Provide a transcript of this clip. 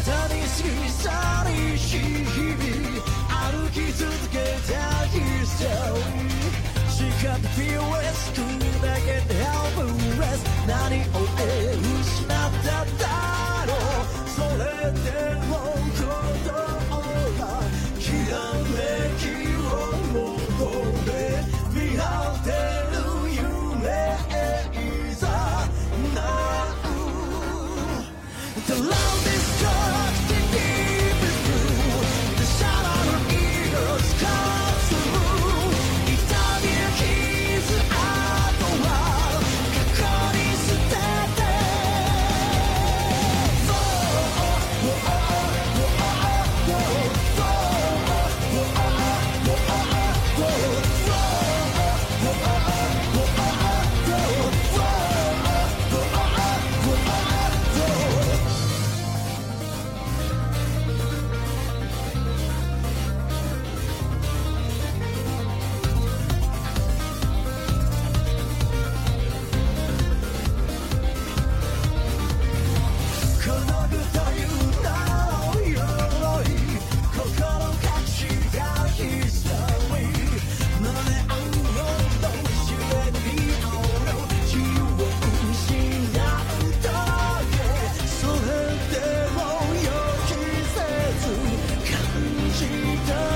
たに過ぎ寂しい日々歩き続けた History She got the fearless 君だけで rest. 何を選 she does.